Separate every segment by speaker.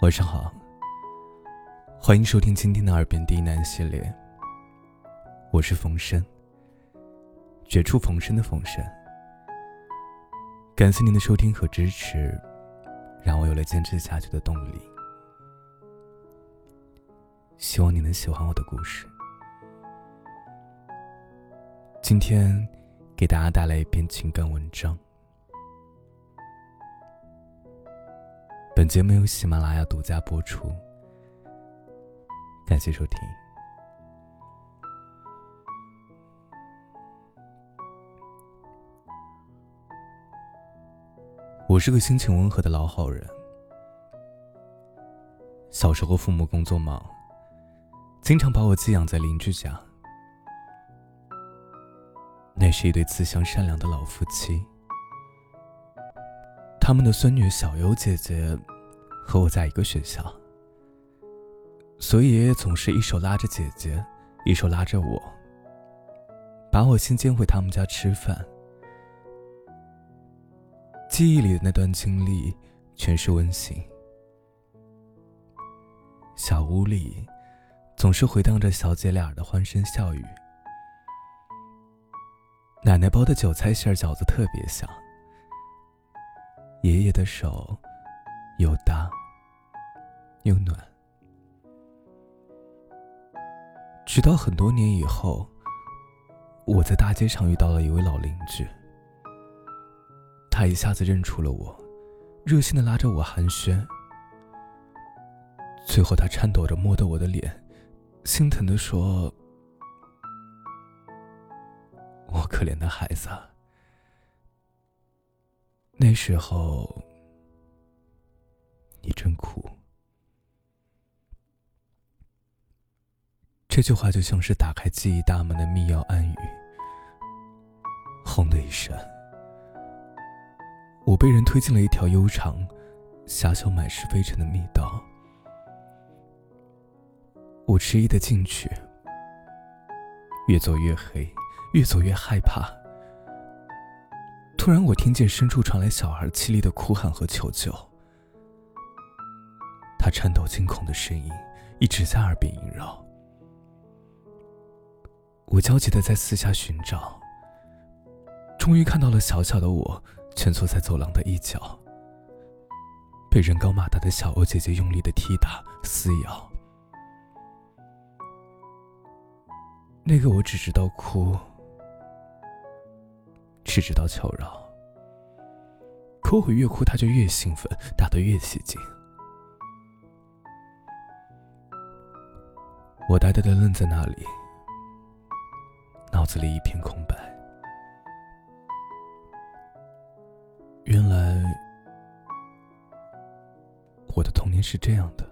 Speaker 1: 晚上好，欢迎收听今天的《耳边低喃》系列。我是冯生，绝处逢生的冯生。感谢您的收听和支持，让我有了坚持下去的动力。希望你能喜欢我的故事。今天给大家带来一篇情感文章。本节目由喜马拉雅独家播出，感谢收听。我是个心情温和的老好人。小时候父母工作忙，经常把我寄养在邻居家。那是一对慈祥善良的老夫妻。他们的孙女小优姐姐和我在一个学校，所以爷爷总是一手拉着姐姐，一手拉着我，把我先接回他们家吃饭。记忆里的那段经历全是温馨。小屋里总是回荡着小姐俩的欢声笑语。奶奶包的韭菜馅饺子特别香。爷爷的手又大又暖。直到很多年以后，我在大街上遇到了一位老邻居。他一下子认出了我，热心的拉着我寒暄。最后，他颤抖着摸着我的脸，心疼的说：“我可怜的孩子。”那时候，你真苦。这句话就像是打开记忆大门的密钥暗语。轰的一声，我被人推进了一条悠长、狭小、满是灰尘的密道。我迟疑的进去，越走越黑，越走越害怕。突然，我听见深处传来小孩凄厉的哭喊和求救。他颤抖惊恐的声音一直在耳边萦绕。我焦急的在四下寻找，终于看到了小小的我蜷缩在走廊的一角，被人高马大的小欧姐姐用力的踢打撕咬。那个我只知道哭。只知道求饶，可我越哭，他就越兴奋，打得越起劲。我呆呆的愣在那里，脑子里一片空白。原来，我的童年是这样的，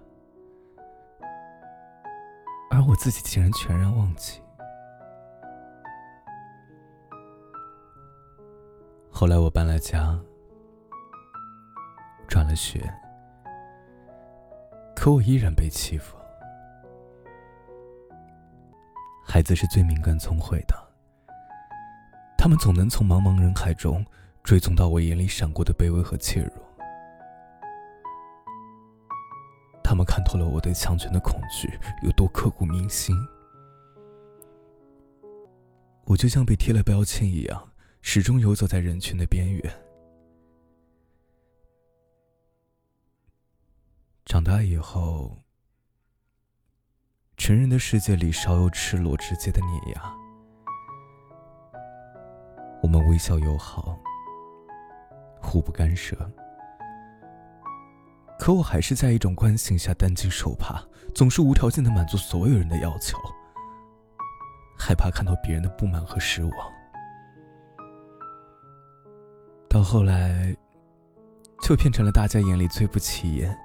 Speaker 1: 而我自己竟然全然忘记。后来我搬了家，转了学，可我依然被欺负。孩子是最敏感聪慧的，他们总能从茫茫人海中追踪到我眼里闪过的卑微和怯弱。他们看透了我对强权的恐惧有多刻骨铭心。我就像被贴了标签一样。始终游走在人群的边缘。长大以后，成人的世界里少有赤裸直接的碾压。我们微笑友好，互不干涉。可我还是在一种惯性下担惊受怕，总是无条件的满足所有人的要求，害怕看到别人的不满和失望。后来，就变成了大家眼里最不起眼、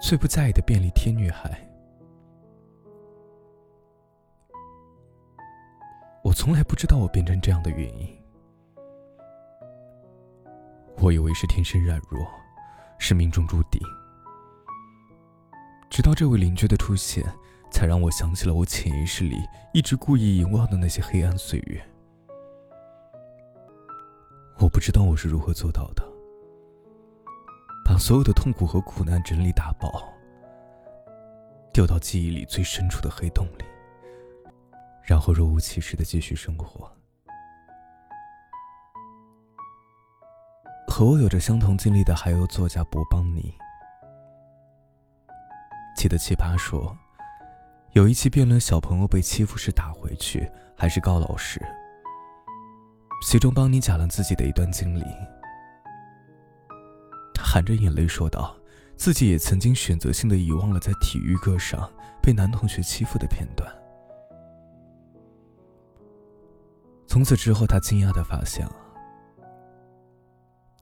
Speaker 1: 最不在意的便利贴女孩。我从来不知道我变成这样的原因。我以为是天生软弱，是命中注定。直到这位邻居的出现，才让我想起了我潜意识里一直故意遗忘的那些黑暗岁月。知道我是如何做到的，把所有的痛苦和苦难整理打包，丢到记忆里最深处的黑洞里，然后若无其事的继续生活。和我有着相同经历的还有作家博邦尼。记得奇葩说，有一期辩论小朋友被欺负时打回去还是告老师。其中邦尼讲了自己的一段经历，他含着眼泪说道：“自己也曾经选择性的遗忘了在体育课上被男同学欺负的片段。”从此之后，他惊讶的发现，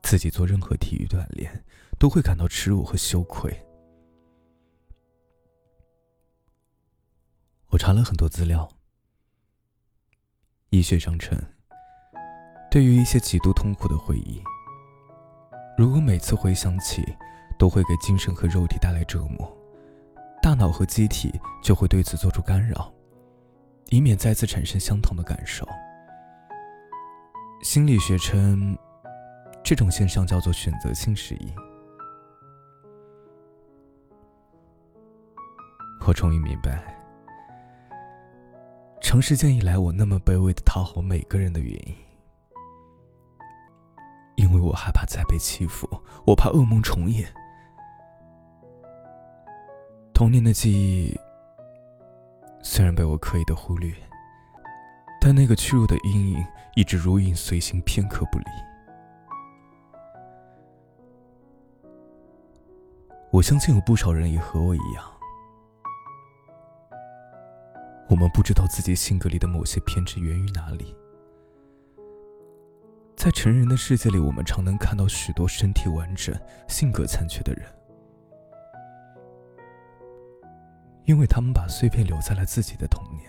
Speaker 1: 自己做任何体育锻炼都会感到耻辱和羞愧。我查了很多资料，医学上称。对于一些极度痛苦的回忆，如果每次回想起，都会给精神和肉体带来折磨，大脑和机体就会对此做出干扰，以免再次产生相同的感受。心理学称这种现象叫做选择性失忆。我终于明白，长时间以来我那么卑微的讨好每个人的原因。为我害怕再被欺负，我怕噩梦重演。童年的记忆虽然被我刻意的忽略，但那个屈辱的阴影一直如影随形，片刻不离。我相信有不少人也和我一样，我们不知道自己性格里的某些偏执源于哪里。在成人的世界里，我们常能看到许多身体完整、性格残缺的人，因为他们把碎片留在了自己的童年。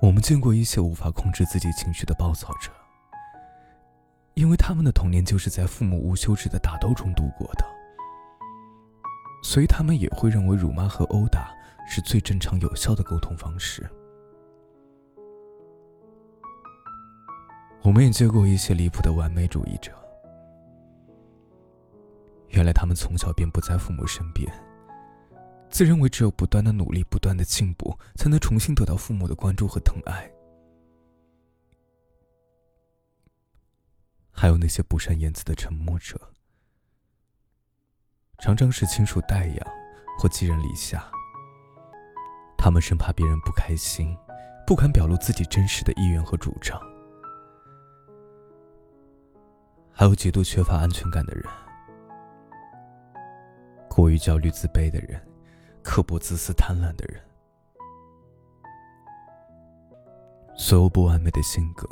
Speaker 1: 我们见过一些无法控制自己情绪的暴躁者，因为他们的童年就是在父母无休止的打斗中度过的，所以他们也会认为辱骂和殴打是最正常有效的沟通方式。我们也见过一些离谱的完美主义者。原来他们从小便不在父母身边，自认为只有不断的努力、不断的进步，才能重新得到父母的关注和疼爱。还有那些不善言辞的沉默者，常常是亲属代养或寄人篱下。他们生怕别人不开心，不敢表露自己真实的意愿和主张。还有极度缺乏安全感的人，过于焦虑自卑的人，刻薄自私贪婪的人，所有不完美的性格，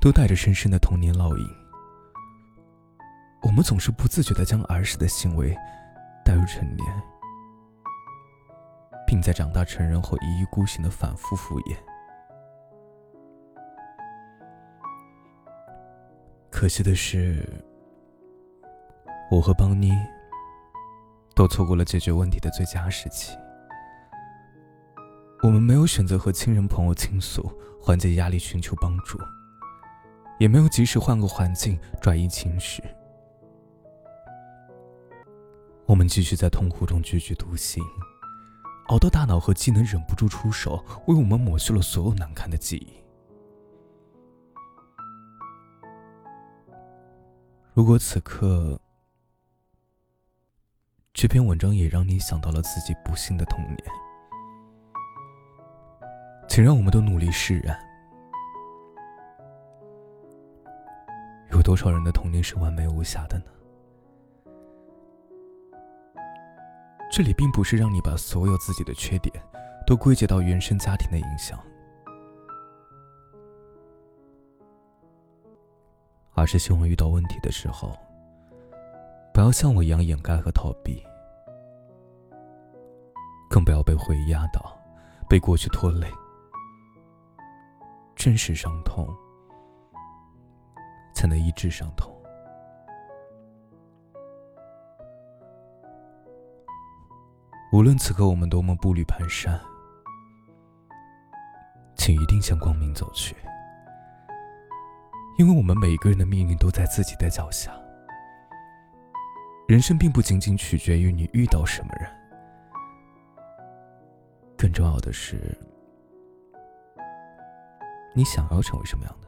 Speaker 1: 都带着深深的童年烙印。我们总是不自觉的将儿时的行为带入成年，并在长大成人后一意孤行的反复敷衍。可惜的是，我和邦尼都错过了解决问题的最佳时期。我们没有选择和亲人朋友倾诉，缓解压力，寻求帮助，也没有及时换个环境转移情绪。我们继续在痛苦中踽踽独行，熬到大脑和机能忍不住出手，为我们抹去了所有难堪的记忆。如果此刻这篇文章也让你想到了自己不幸的童年，请让我们都努力释然。有多少人的童年是完美无瑕的呢？这里并不是让你把所有自己的缺点都归结到原生家庭的影响。而是希望遇到问题的时候，不要像我一样掩盖和逃避，更不要被回忆压倒，被过去拖累。真实伤痛，才能医治伤痛。无论此刻我们多么步履蹒跚，请一定向光明走去。因为我们每个人的命运都在自己的脚下，人生并不仅仅取决于你遇到什么人，更重要的是，你想要成为什么样的。